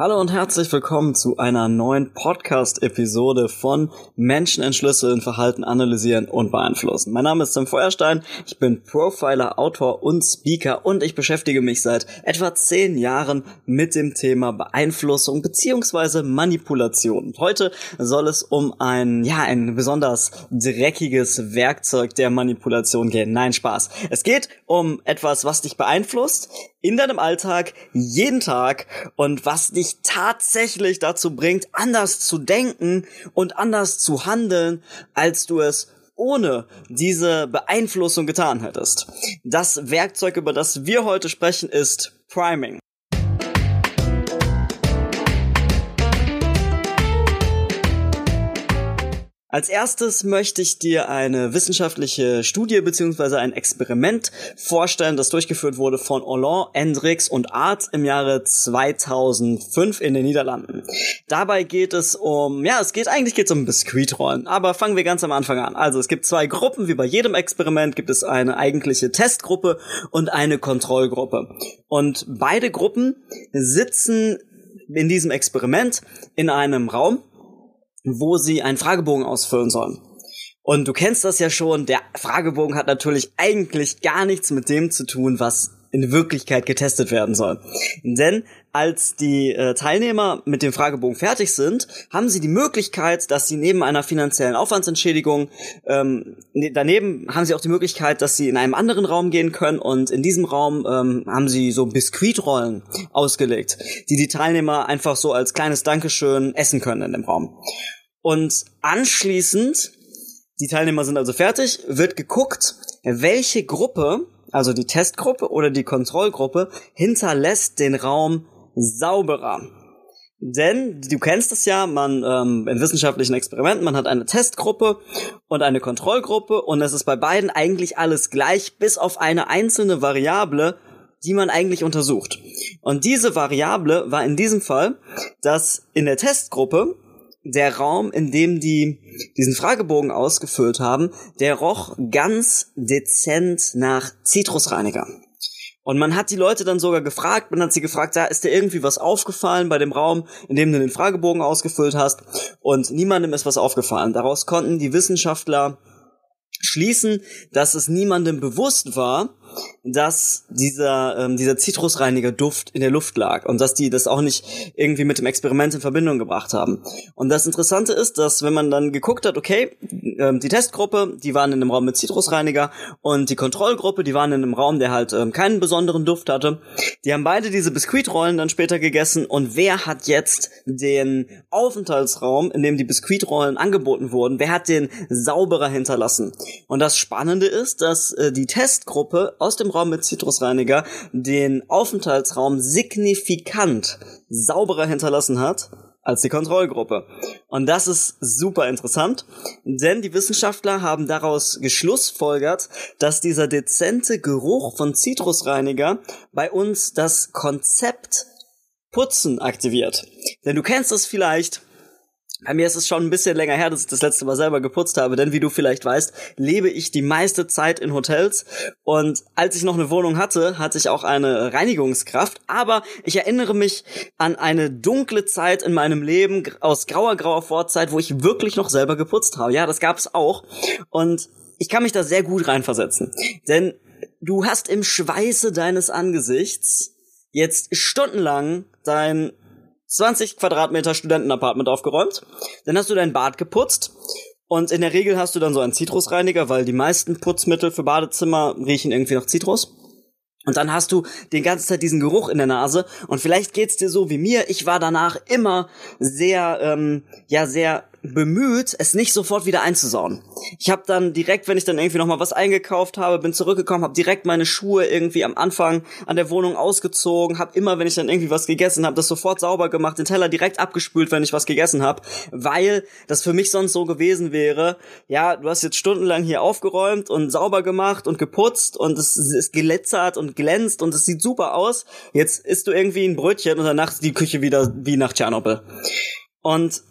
Hallo und herzlich willkommen zu einer neuen Podcast-Episode von Menschen entschlüsseln, Verhalten analysieren und beeinflussen. Mein Name ist Tim Feuerstein, ich bin Profiler, Autor und Speaker und ich beschäftige mich seit etwa zehn Jahren mit dem Thema Beeinflussung beziehungsweise Manipulation. Heute soll es um ein, ja, ein besonders dreckiges Werkzeug der Manipulation gehen. Nein, Spaß. Es geht um etwas, was dich beeinflusst in deinem Alltag, jeden Tag und was dich tatsächlich dazu bringt, anders zu denken und anders zu handeln, als du es ohne diese Beeinflussung getan hättest. Das Werkzeug, über das wir heute sprechen, ist Priming. Als erstes möchte ich dir eine wissenschaftliche Studie beziehungsweise ein Experiment vorstellen, das durchgeführt wurde von Hollande, Hendricks und Art im Jahre 2005 in den Niederlanden. Dabei geht es um, ja, es geht eigentlich geht's um Biskuitrollen, aber fangen wir ganz am Anfang an. Also es gibt zwei Gruppen, wie bei jedem Experiment gibt es eine eigentliche Testgruppe und eine Kontrollgruppe. Und beide Gruppen sitzen in diesem Experiment in einem Raum wo sie einen Fragebogen ausfüllen sollen. Und du kennst das ja schon, der Fragebogen hat natürlich eigentlich gar nichts mit dem zu tun, was in Wirklichkeit getestet werden soll. Denn als die äh, Teilnehmer mit dem Fragebogen fertig sind, haben sie die Möglichkeit, dass sie neben einer finanziellen Aufwandsentschädigung, ähm, ne, daneben haben sie auch die Möglichkeit, dass sie in einem anderen Raum gehen können und in diesem Raum ähm, haben sie so Biskuitrollen ausgelegt, die die Teilnehmer einfach so als kleines Dankeschön essen können in dem Raum. Und anschließend, die Teilnehmer sind also fertig, wird geguckt, welche Gruppe, also die Testgruppe oder die Kontrollgruppe, hinterlässt den Raum sauberer. Denn du kennst es ja, man ähm, in wissenschaftlichen Experimenten, man hat eine Testgruppe und eine Kontrollgruppe und es ist bei beiden eigentlich alles gleich, bis auf eine einzelne Variable, die man eigentlich untersucht. Und diese Variable war in diesem Fall, dass in der Testgruppe der Raum, in dem die diesen Fragebogen ausgefüllt haben, der roch ganz dezent nach Zitrusreiniger. Und man hat die Leute dann sogar gefragt, man hat sie gefragt, ja, ist dir irgendwie was aufgefallen bei dem Raum, in dem du den Fragebogen ausgefüllt hast? Und niemandem ist was aufgefallen. Daraus konnten die Wissenschaftler schließen, dass es niemandem bewusst war, dass dieser, ähm, dieser Zitrusreiniger Duft in der Luft lag und dass die das auch nicht irgendwie mit dem Experiment in Verbindung gebracht haben. Und das Interessante ist, dass wenn man dann geguckt hat, okay, ähm, die Testgruppe, die waren in einem Raum mit Zitrusreiniger und die Kontrollgruppe, die waren in einem Raum, der halt ähm, keinen besonderen Duft hatte, die haben beide diese Biskuitrollen dann später gegessen und wer hat jetzt den Aufenthaltsraum, in dem die Biskuitrollen angeboten wurden, wer hat den sauberer hinterlassen? Und das Spannende ist, dass äh, die Testgruppe aus dem Raum mit Zitrusreiniger den Aufenthaltsraum signifikant sauberer hinterlassen hat als die Kontrollgruppe. Und das ist super interessant, denn die Wissenschaftler haben daraus geschlussfolgert, dass dieser dezente Geruch von Zitrusreiniger bei uns das Konzept Putzen aktiviert. Denn du kennst es vielleicht, bei mir ist es schon ein bisschen länger her, dass ich das letzte Mal selber geputzt habe, denn wie du vielleicht weißt, lebe ich die meiste Zeit in Hotels. Und als ich noch eine Wohnung hatte, hatte ich auch eine Reinigungskraft, aber ich erinnere mich an eine dunkle Zeit in meinem Leben aus grauer, grauer Vorzeit, wo ich wirklich noch selber geputzt habe. Ja, das gab es auch. Und ich kann mich da sehr gut reinversetzen, denn du hast im Schweiße deines Angesichts jetzt stundenlang dein 20 Quadratmeter Studentenapartment aufgeräumt. Dann hast du dein Bad geputzt. Und in der Regel hast du dann so einen Zitrusreiniger, weil die meisten Putzmittel für Badezimmer riechen irgendwie nach Zitrus. Und dann hast du den ganzen Zeit diesen Geruch in der Nase. Und vielleicht geht's dir so wie mir. Ich war danach immer sehr, ähm, ja, sehr bemüht, es nicht sofort wieder einzusauen. Ich habe dann direkt, wenn ich dann irgendwie noch mal was eingekauft habe, bin zurückgekommen, habe direkt meine Schuhe irgendwie am Anfang an der Wohnung ausgezogen, habe immer, wenn ich dann irgendwie was gegessen habe, das sofort sauber gemacht, den Teller direkt abgespült, wenn ich was gegessen habe, weil das für mich sonst so gewesen wäre, ja, du hast jetzt stundenlang hier aufgeräumt und sauber gemacht und geputzt und es ist geletzert und glänzt und es sieht super aus. Jetzt isst du irgendwie ein Brötchen und danach ist die Küche wieder wie nach Tschernobyl. Und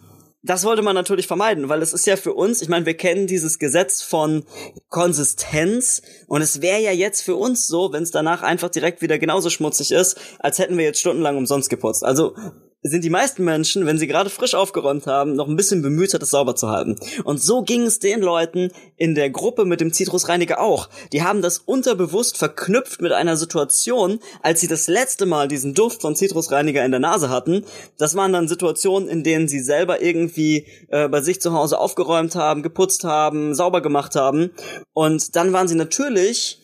das wollte man natürlich vermeiden, weil es ist ja für uns, ich meine, wir kennen dieses Gesetz von Konsistenz und es wäre ja jetzt für uns so, wenn es danach einfach direkt wieder genauso schmutzig ist, als hätten wir jetzt stundenlang umsonst geputzt. Also sind die meisten Menschen, wenn sie gerade frisch aufgeräumt haben, noch ein bisschen bemühter, das sauber zu halten. Und so ging es den Leuten in der Gruppe mit dem Zitrusreiniger auch. Die haben das unterbewusst verknüpft mit einer Situation, als sie das letzte Mal diesen Duft von Zitrusreiniger in der Nase hatten. Das waren dann Situationen, in denen sie selber irgendwie äh, bei sich zu Hause aufgeräumt haben, geputzt haben, sauber gemacht haben. Und dann waren sie natürlich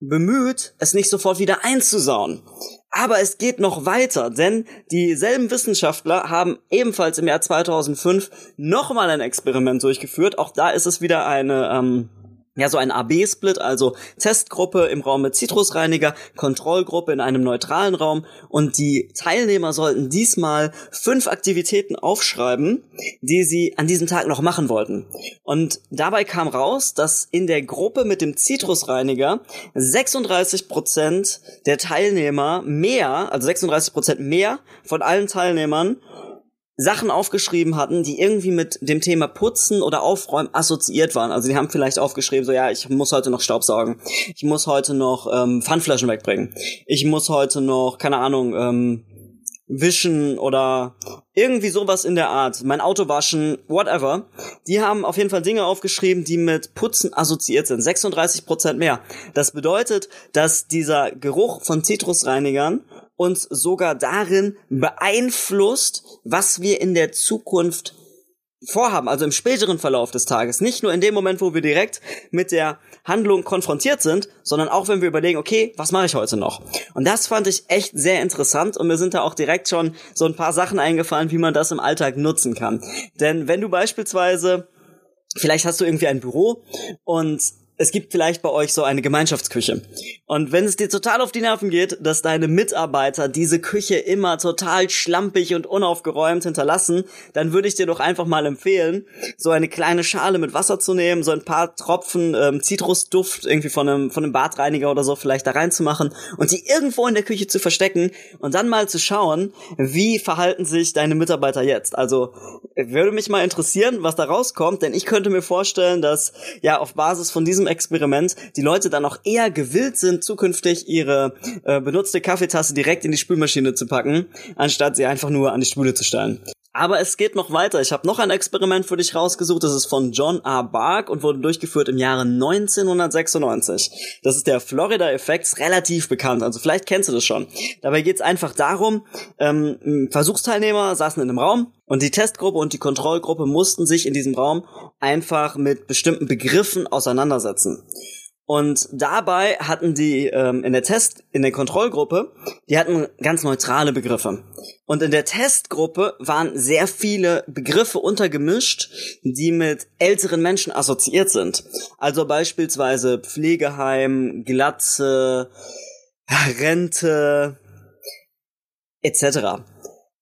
bemüht, es nicht sofort wieder einzusauen. Aber es geht noch weiter, denn dieselben Wissenschaftler haben ebenfalls im Jahr 2005 nochmal ein Experiment durchgeführt. Auch da ist es wieder eine ähm, ja, so ein AB-Split, also Testgruppe im Raum mit Zitrusreiniger, Kontrollgruppe in einem neutralen Raum und die Teilnehmer sollten diesmal fünf Aktivitäten aufschreiben, die sie an diesem Tag noch machen wollten. Und dabei kam raus, dass in der Gruppe mit dem Zitrusreiniger 36 Prozent der Teilnehmer mehr, also 36 Prozent mehr von allen Teilnehmern Sachen aufgeschrieben hatten, die irgendwie mit dem Thema Putzen oder Aufräumen assoziiert waren. Also die haben vielleicht aufgeschrieben, so ja, ich muss heute noch Staub saugen, ich muss heute noch ähm, Pfandflaschen wegbringen, ich muss heute noch, keine Ahnung, ähm, wischen oder irgendwie sowas in der Art, mein Auto waschen, whatever. Die haben auf jeden Fall Dinge aufgeschrieben, die mit Putzen assoziiert sind. 36% mehr. Das bedeutet, dass dieser Geruch von Zitrusreinigern uns sogar darin beeinflusst, was wir in der Zukunft vorhaben, also im späteren Verlauf des Tages. Nicht nur in dem Moment, wo wir direkt mit der Handlung konfrontiert sind, sondern auch wenn wir überlegen, okay, was mache ich heute noch? Und das fand ich echt sehr interessant und mir sind da auch direkt schon so ein paar Sachen eingefallen, wie man das im Alltag nutzen kann. Denn wenn du beispielsweise Vielleicht hast du irgendwie ein Büro und es gibt vielleicht bei euch so eine Gemeinschaftsküche. Und wenn es dir total auf die Nerven geht, dass deine Mitarbeiter diese Küche immer total schlampig und unaufgeräumt hinterlassen, dann würde ich dir doch einfach mal empfehlen, so eine kleine Schale mit Wasser zu nehmen, so ein paar Tropfen ähm, Zitrusduft irgendwie von einem, von einem Badreiniger oder so vielleicht da reinzumachen und die irgendwo in der Küche zu verstecken und dann mal zu schauen, wie verhalten sich deine Mitarbeiter jetzt. Also würde mich mal interessieren, was da rauskommt, denn ich könnte mir vorstellen, dass ja auf Basis von diesem Experiment die Leute dann auch eher gewillt sind, zukünftig ihre äh, benutzte Kaffeetasse direkt in die Spülmaschine zu packen, anstatt sie einfach nur an die Spüle zu stellen. Aber es geht noch weiter. Ich habe noch ein Experiment für dich rausgesucht. Das ist von John A. Bark und wurde durchgeführt im Jahre 1996. Das ist der Florida-Effekt, relativ bekannt. Also vielleicht kennst du das schon. Dabei geht es einfach darum, ähm, Versuchsteilnehmer saßen in einem Raum und die Testgruppe und die Kontrollgruppe mussten sich in diesem Raum einfach mit bestimmten Begriffen auseinandersetzen. Und dabei hatten die ähm, in der Test, in der Kontrollgruppe, die hatten ganz neutrale Begriffe. Und in der Testgruppe waren sehr viele Begriffe untergemischt, die mit älteren Menschen assoziiert sind. Also beispielsweise Pflegeheim, Glatze, Rente, etc.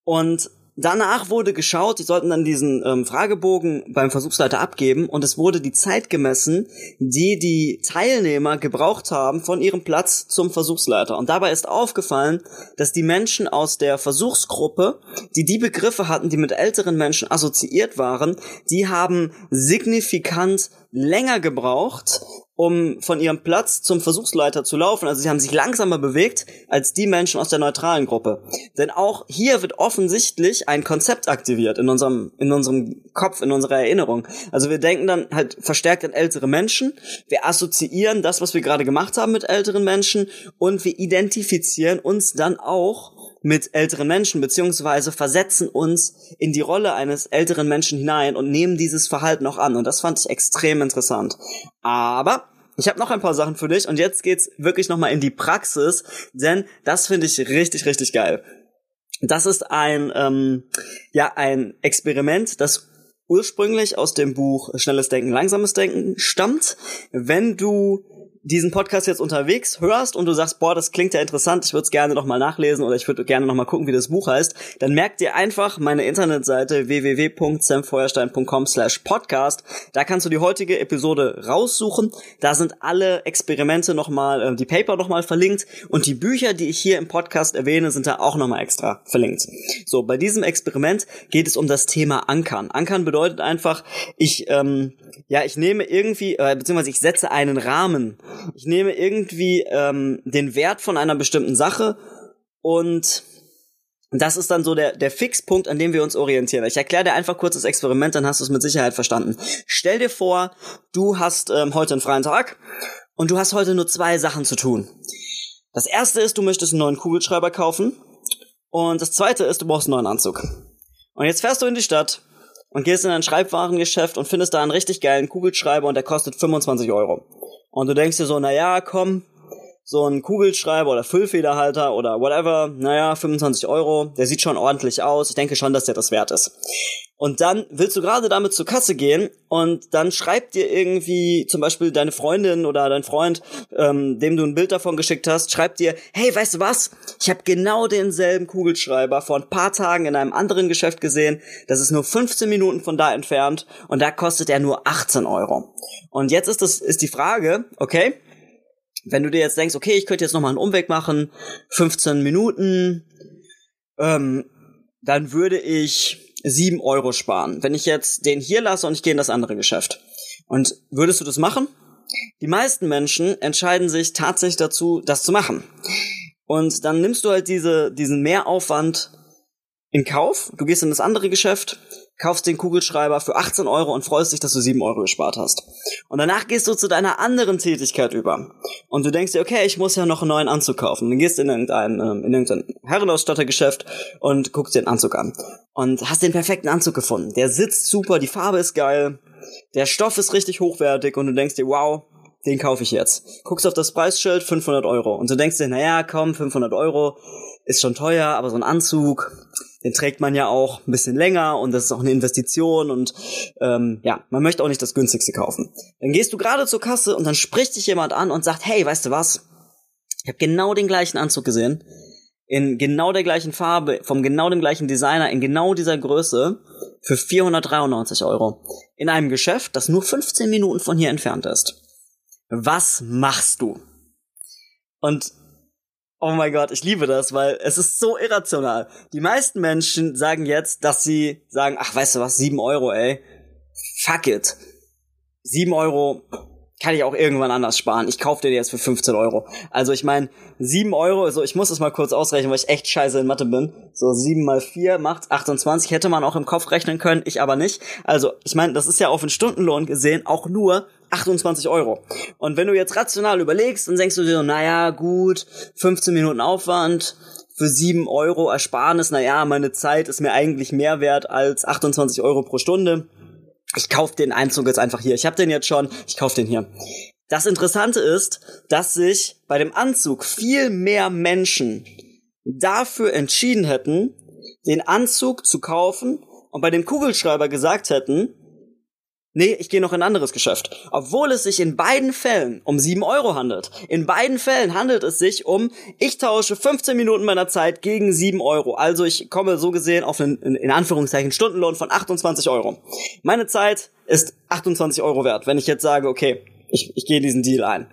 Und Danach wurde geschaut, die sollten dann diesen ähm, Fragebogen beim Versuchsleiter abgeben und es wurde die Zeit gemessen, die die Teilnehmer gebraucht haben von ihrem Platz zum Versuchsleiter. Und dabei ist aufgefallen, dass die Menschen aus der Versuchsgruppe, die die Begriffe hatten, die mit älteren Menschen assoziiert waren, die haben signifikant länger gebraucht, um von ihrem Platz zum Versuchsleiter zu laufen. Also sie haben sich langsamer bewegt als die Menschen aus der neutralen Gruppe. Denn auch hier wird offensichtlich ein Konzept aktiviert in unserem, in unserem Kopf, in unserer Erinnerung. Also wir denken dann halt verstärkt an ältere Menschen. Wir assoziieren das, was wir gerade gemacht haben mit älteren Menschen und wir identifizieren uns dann auch mit älteren Menschen, beziehungsweise versetzen uns in die Rolle eines älteren Menschen hinein und nehmen dieses Verhalten auch an. Und das fand ich extrem interessant. Aber ich habe noch ein paar Sachen für dich und jetzt geht's wirklich nochmal in die Praxis, denn das finde ich richtig, richtig geil. Das ist ein, ähm, ja, ein Experiment, das ursprünglich aus dem Buch Schnelles Denken, Langsames Denken stammt. Wenn du diesen Podcast jetzt unterwegs hörst und du sagst, boah, das klingt ja interessant, ich würde es gerne nochmal nachlesen oder ich würde gerne nochmal gucken, wie das Buch heißt, dann merk dir einfach meine Internetseite www.samfeuerstein.com slash podcast. Da kannst du die heutige Episode raussuchen. Da sind alle Experimente nochmal, äh, die Paper nochmal verlinkt und die Bücher, die ich hier im Podcast erwähne, sind da auch nochmal extra verlinkt. So, bei diesem Experiment geht es um das Thema Ankern. Ankern bedeutet einfach, ich, ähm, ja, ich nehme irgendwie, äh, beziehungsweise ich setze einen Rahmen ich nehme irgendwie ähm, den Wert von einer bestimmten Sache und das ist dann so der, der Fixpunkt, an dem wir uns orientieren. Ich erkläre dir einfach kurz das Experiment, dann hast du es mit Sicherheit verstanden. Stell dir vor, du hast ähm, heute einen freien Tag und du hast heute nur zwei Sachen zu tun. Das erste ist, du möchtest einen neuen Kugelschreiber kaufen und das zweite ist, du brauchst einen neuen Anzug. Und jetzt fährst du in die Stadt und gehst in ein Schreibwarengeschäft und findest da einen richtig geilen Kugelschreiber und der kostet 25 Euro. Und du denkst dir so, na ja, komm, so ein Kugelschreiber oder Füllfederhalter oder whatever, naja, 25 Euro, der sieht schon ordentlich aus. Ich denke schon, dass der das wert ist. Und dann willst du gerade damit zur Kasse gehen und dann schreibt dir irgendwie zum Beispiel deine Freundin oder dein Freund, ähm, dem du ein Bild davon geschickt hast, schreibt dir, hey, weißt du was? Ich habe genau denselben Kugelschreiber vor ein paar Tagen in einem anderen Geschäft gesehen. Das ist nur 15 Minuten von da entfernt und da kostet er nur 18 Euro. Und jetzt ist das ist die Frage, okay? Wenn du dir jetzt denkst, okay, ich könnte jetzt nochmal einen Umweg machen, 15 Minuten, ähm, dann würde ich sieben Euro sparen. Wenn ich jetzt den hier lasse und ich gehe in das andere Geschäft. Und würdest du das machen? Die meisten Menschen entscheiden sich tatsächlich dazu, das zu machen. Und dann nimmst du halt diese, diesen Mehraufwand in Kauf. Du gehst in das andere Geschäft, kaufst den Kugelschreiber für 18 Euro und freust dich, dass du 7 Euro gespart hast. Und danach gehst du zu deiner anderen Tätigkeit über. Und du denkst dir, okay, ich muss ja noch einen neuen Anzug kaufen. Dann gehst in irgendein, ähm, in irgendein Herrenausstattergeschäft und guckst dir den Anzug an. Und hast den perfekten Anzug gefunden. Der sitzt super, die Farbe ist geil, der Stoff ist richtig hochwertig und du denkst dir, wow, den kaufe ich jetzt. Guckst auf das Preisschild, 500 Euro. Und du denkst dir, naja, komm, 500 Euro ist schon teuer, aber so ein Anzug, den trägt man ja auch ein bisschen länger und das ist auch eine Investition und ähm, ja, man möchte auch nicht das günstigste kaufen. Dann gehst du gerade zur Kasse und dann spricht dich jemand an und sagt, hey, weißt du was? Ich habe genau den gleichen Anzug gesehen, in genau der gleichen Farbe, vom genau dem gleichen Designer, in genau dieser Größe, für 493 Euro. In einem Geschäft, das nur 15 Minuten von hier entfernt ist. Was machst du? Und Oh mein Gott, ich liebe das, weil es ist so irrational. Die meisten Menschen sagen jetzt, dass sie sagen, ach, weißt du was, sieben Euro, ey. Fuck it. Sieben Euro kann ich auch irgendwann anders sparen. Ich kaufe den jetzt für 15 Euro. Also ich meine, sieben Euro, also ich muss das mal kurz ausrechnen, weil ich echt scheiße in Mathe bin. So sieben mal vier macht 28, hätte man auch im Kopf rechnen können, ich aber nicht. Also ich meine, das ist ja auf den Stundenlohn gesehen auch nur 28 Euro. Und wenn du jetzt rational überlegst, dann denkst du dir, naja, gut, 15 Minuten Aufwand, für 7 Euro Ersparnis, naja, meine Zeit ist mir eigentlich mehr wert als 28 Euro pro Stunde. Ich kauf den Einzug jetzt einfach hier. Ich habe den jetzt schon, ich kauf den hier. Das Interessante ist, dass sich bei dem Anzug viel mehr Menschen dafür entschieden hätten, den Anzug zu kaufen und bei dem Kugelschreiber gesagt hätten, Nee, ich gehe noch in ein anderes Geschäft. Obwohl es sich in beiden Fällen um 7 Euro handelt. In beiden Fällen handelt es sich um, ich tausche 15 Minuten meiner Zeit gegen 7 Euro. Also ich komme so gesehen auf einen, in Anführungszeichen, Stundenlohn von 28 Euro. Meine Zeit ist 28 Euro wert. Wenn ich jetzt sage, okay, ich, ich gehe diesen Deal ein.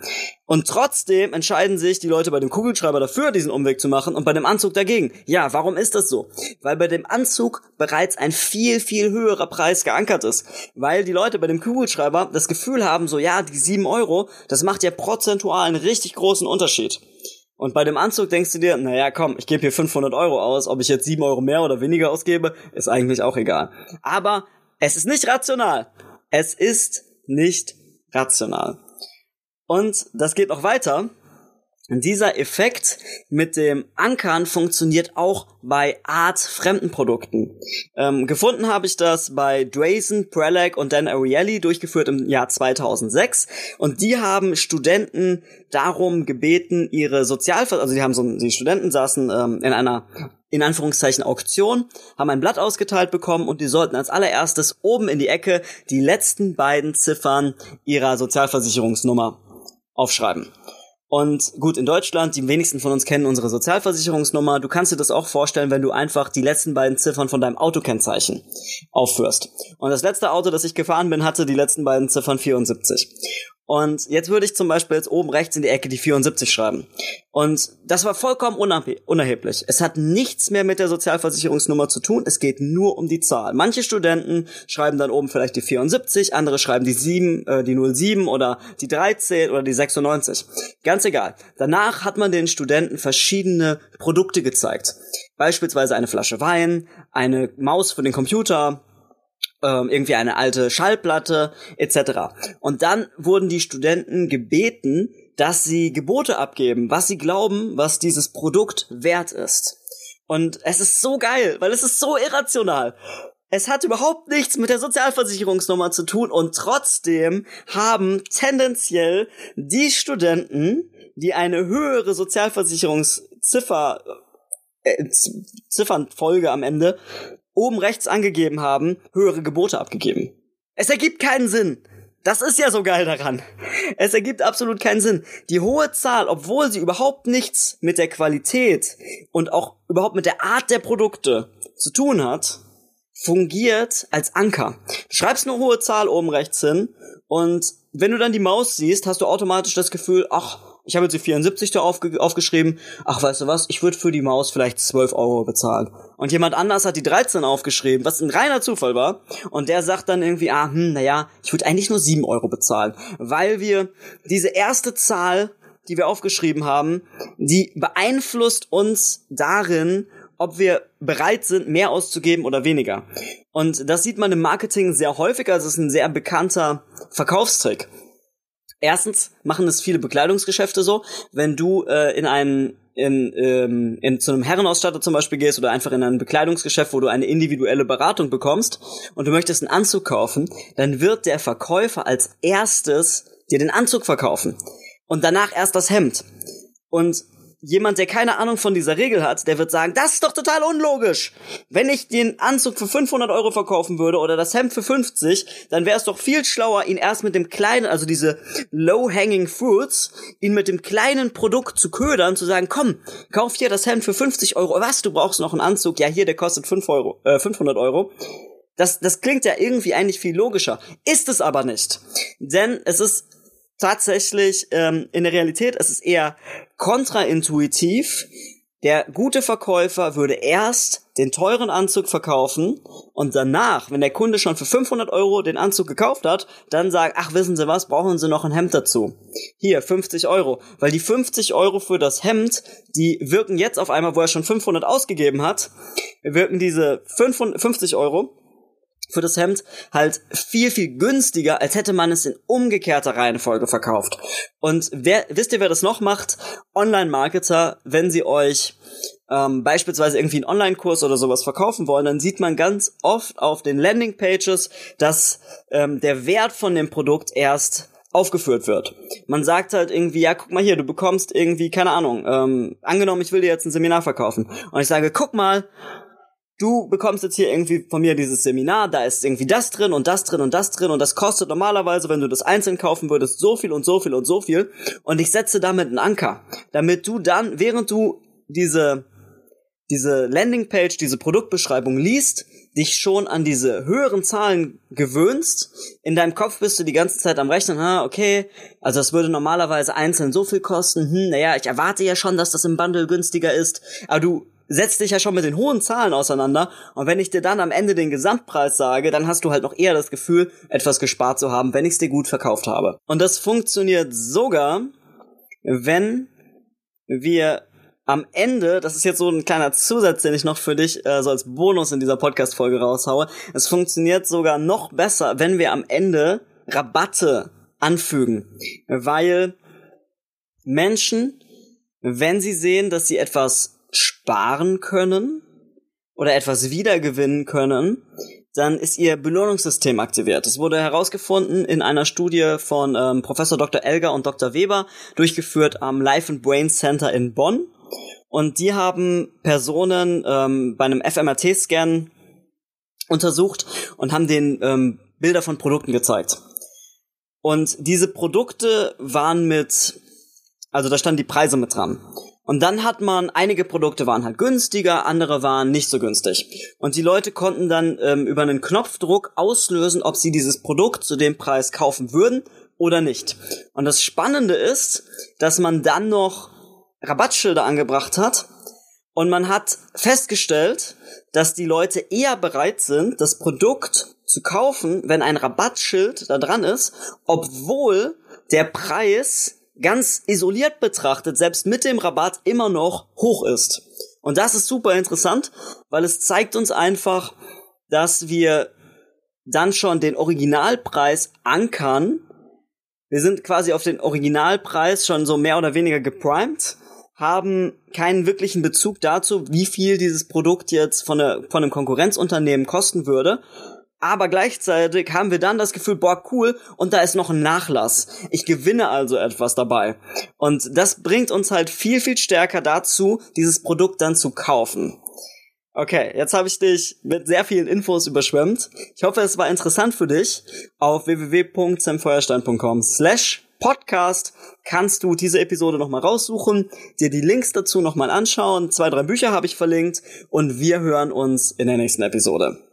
Und trotzdem entscheiden sich die Leute bei dem Kugelschreiber dafür, diesen Umweg zu machen und bei dem Anzug dagegen. Ja, warum ist das so? Weil bei dem Anzug bereits ein viel, viel höherer Preis geankert ist. Weil die Leute bei dem Kugelschreiber das Gefühl haben, so ja, die sieben Euro, das macht ja prozentual einen richtig großen Unterschied. Und bei dem Anzug denkst du dir, naja, komm, ich gebe hier 500 Euro aus, ob ich jetzt 7 Euro mehr oder weniger ausgebe, ist eigentlich auch egal. Aber es ist nicht rational. Es ist nicht rational. Und das geht noch weiter. Dieser Effekt mit dem Ankern funktioniert auch bei artfremden Produkten. Ähm, gefunden habe ich das bei Drazen, Prelec und Dan Ariely, durchgeführt im Jahr 2006. Und die haben Studenten darum gebeten, ihre Sozialver... Also die haben so... Die Studenten saßen ähm, in einer in Anführungszeichen Auktion, haben ein Blatt ausgeteilt bekommen und die sollten als allererstes oben in die Ecke die letzten beiden Ziffern ihrer Sozialversicherungsnummer aufschreiben. Und gut, in Deutschland, die wenigsten von uns kennen unsere Sozialversicherungsnummer. Du kannst dir das auch vorstellen, wenn du einfach die letzten beiden Ziffern von deinem Autokennzeichen aufführst. Und das letzte Auto, das ich gefahren bin, hatte die letzten beiden Ziffern 74. Und jetzt würde ich zum Beispiel jetzt oben rechts in die Ecke die 74 schreiben. Und das war vollkommen unerheblich. Es hat nichts mehr mit der Sozialversicherungsnummer zu tun. Es geht nur um die Zahl. Manche Studenten schreiben dann oben vielleicht die 74, andere schreiben die 7, äh, die 07 oder die 13 oder die 96. Ganz egal. Danach hat man den Studenten verschiedene Produkte gezeigt. Beispielsweise eine Flasche Wein, eine Maus für den Computer, ähm, irgendwie eine alte Schallplatte etc. Und dann wurden die Studenten gebeten, dass sie Gebote abgeben, was sie glauben, was dieses Produkt wert ist. Und es ist so geil, weil es ist so irrational. Es hat überhaupt nichts mit der Sozialversicherungsnummer zu tun und trotzdem haben tendenziell die Studenten, die eine höhere Sozialversicherungsziffer äh, Ziffernfolge am Ende oben rechts angegeben haben, höhere Gebote abgegeben. Es ergibt keinen Sinn. Das ist ja so geil daran. Es ergibt absolut keinen Sinn. Die hohe Zahl, obwohl sie überhaupt nichts mit der Qualität und auch überhaupt mit der Art der Produkte zu tun hat, fungiert als Anker. Du schreibst eine hohe Zahl oben rechts hin und wenn du dann die Maus siehst, hast du automatisch das Gefühl, ach, ich habe jetzt die 74 da aufge aufgeschrieben. Ach, weißt du was? Ich würde für die Maus vielleicht 12 Euro bezahlen. Und jemand anders hat die 13 aufgeschrieben, was ein reiner Zufall war. Und der sagt dann irgendwie, ah, hm, naja, ich würde eigentlich nur 7 Euro bezahlen. Weil wir diese erste Zahl, die wir aufgeschrieben haben, die beeinflusst uns darin, ob wir bereit sind, mehr auszugeben oder weniger. Und das sieht man im Marketing sehr häufig, also es ist ein sehr bekannter Verkaufstrick. Erstens machen es viele Bekleidungsgeschäfte so, wenn du äh, in einen in, ähm, in zu einem Herrenausstatter zum Beispiel gehst oder einfach in ein Bekleidungsgeschäft, wo du eine individuelle Beratung bekommst und du möchtest einen Anzug kaufen, dann wird der Verkäufer als erstes dir den Anzug verkaufen und danach erst das Hemd. Und jemand, der keine Ahnung von dieser Regel hat, der wird sagen, das ist doch total unlogisch. Wenn ich den Anzug für 500 Euro verkaufen würde oder das Hemd für 50, dann wäre es doch viel schlauer, ihn erst mit dem kleinen, also diese low-hanging fruits, ihn mit dem kleinen Produkt zu ködern, zu sagen, komm, kauf hier das Hemd für 50 Euro. Was, du brauchst noch einen Anzug? Ja, hier, der kostet 5 Euro, äh, 500 Euro. Das, das klingt ja irgendwie eigentlich viel logischer. Ist es aber nicht. Denn es ist tatsächlich ähm, in der Realität ist es eher kontraintuitiv. Der gute Verkäufer würde erst den teuren Anzug verkaufen und danach, wenn der Kunde schon für 500 Euro den Anzug gekauft hat, dann sagen, ach wissen Sie was, brauchen Sie noch ein Hemd dazu. Hier, 50 Euro. Weil die 50 Euro für das Hemd, die wirken jetzt auf einmal, wo er schon 500 ausgegeben hat, wirken diese 50 Euro für das Hemd halt viel, viel günstiger, als hätte man es in umgekehrter Reihenfolge verkauft. Und wer, wisst ihr, wer das noch macht? Online-Marketer, wenn sie euch ähm, beispielsweise irgendwie einen Online-Kurs oder sowas verkaufen wollen, dann sieht man ganz oft auf den Landing-Pages, dass ähm, der Wert von dem Produkt erst aufgeführt wird. Man sagt halt irgendwie, ja, guck mal hier, du bekommst irgendwie, keine Ahnung, ähm, angenommen, ich will dir jetzt ein Seminar verkaufen. Und ich sage, guck mal, du bekommst jetzt hier irgendwie von mir dieses Seminar, da ist irgendwie das drin und das drin und das drin und das kostet normalerweise, wenn du das einzeln kaufen würdest, so viel und so viel und so viel. Und ich setze damit einen Anker, damit du dann, während du diese diese Landingpage, diese Produktbeschreibung liest, dich schon an diese höheren Zahlen gewöhnst. In deinem Kopf bist du die ganze Zeit am Rechnen, ah, okay, also das würde normalerweise einzeln so viel kosten, hm, naja, ich erwarte ja schon, dass das im Bundle günstiger ist, aber du setzt dich ja schon mit den hohen Zahlen auseinander. Und wenn ich dir dann am Ende den Gesamtpreis sage, dann hast du halt noch eher das Gefühl, etwas gespart zu haben, wenn ich es dir gut verkauft habe. Und das funktioniert sogar, wenn wir am Ende, das ist jetzt so ein kleiner Zusatz, den ich noch für dich äh, so als Bonus in dieser Podcast-Folge raushaue, es funktioniert sogar noch besser, wenn wir am Ende Rabatte anfügen, weil Menschen, wenn sie sehen, dass sie etwas sparen können oder etwas wiedergewinnen können, dann ist ihr Belohnungssystem aktiviert. Das wurde herausgefunden in einer Studie von ähm, Professor Dr. Elger und Dr. Weber, durchgeführt am Life and Brain Center in Bonn. Und die haben Personen ähm, bei einem fMRT-Scan untersucht und haben den ähm, Bilder von Produkten gezeigt. Und diese Produkte waren mit, also da standen die Preise mit dran. Und dann hat man, einige Produkte waren halt günstiger, andere waren nicht so günstig. Und die Leute konnten dann ähm, über einen Knopfdruck auslösen, ob sie dieses Produkt zu dem Preis kaufen würden oder nicht. Und das Spannende ist, dass man dann noch Rabattschilder angebracht hat und man hat festgestellt, dass die Leute eher bereit sind, das Produkt zu kaufen, wenn ein Rabattschild da dran ist, obwohl der Preis ganz isoliert betrachtet, selbst mit dem Rabatt immer noch hoch ist. Und das ist super interessant, weil es zeigt uns einfach, dass wir dann schon den Originalpreis ankern. Wir sind quasi auf den Originalpreis schon so mehr oder weniger geprimed, haben keinen wirklichen Bezug dazu, wie viel dieses Produkt jetzt von, der, von einem Konkurrenzunternehmen kosten würde aber gleichzeitig haben wir dann das Gefühl, boah, cool, und da ist noch ein Nachlass. Ich gewinne also etwas dabei. Und das bringt uns halt viel, viel stärker dazu, dieses Produkt dann zu kaufen. Okay, jetzt habe ich dich mit sehr vielen Infos überschwemmt. Ich hoffe, es war interessant für dich. Auf www.samfeuerstein.com slash Podcast kannst du diese Episode nochmal raussuchen, dir die Links dazu nochmal anschauen. Zwei, drei Bücher habe ich verlinkt und wir hören uns in der nächsten Episode.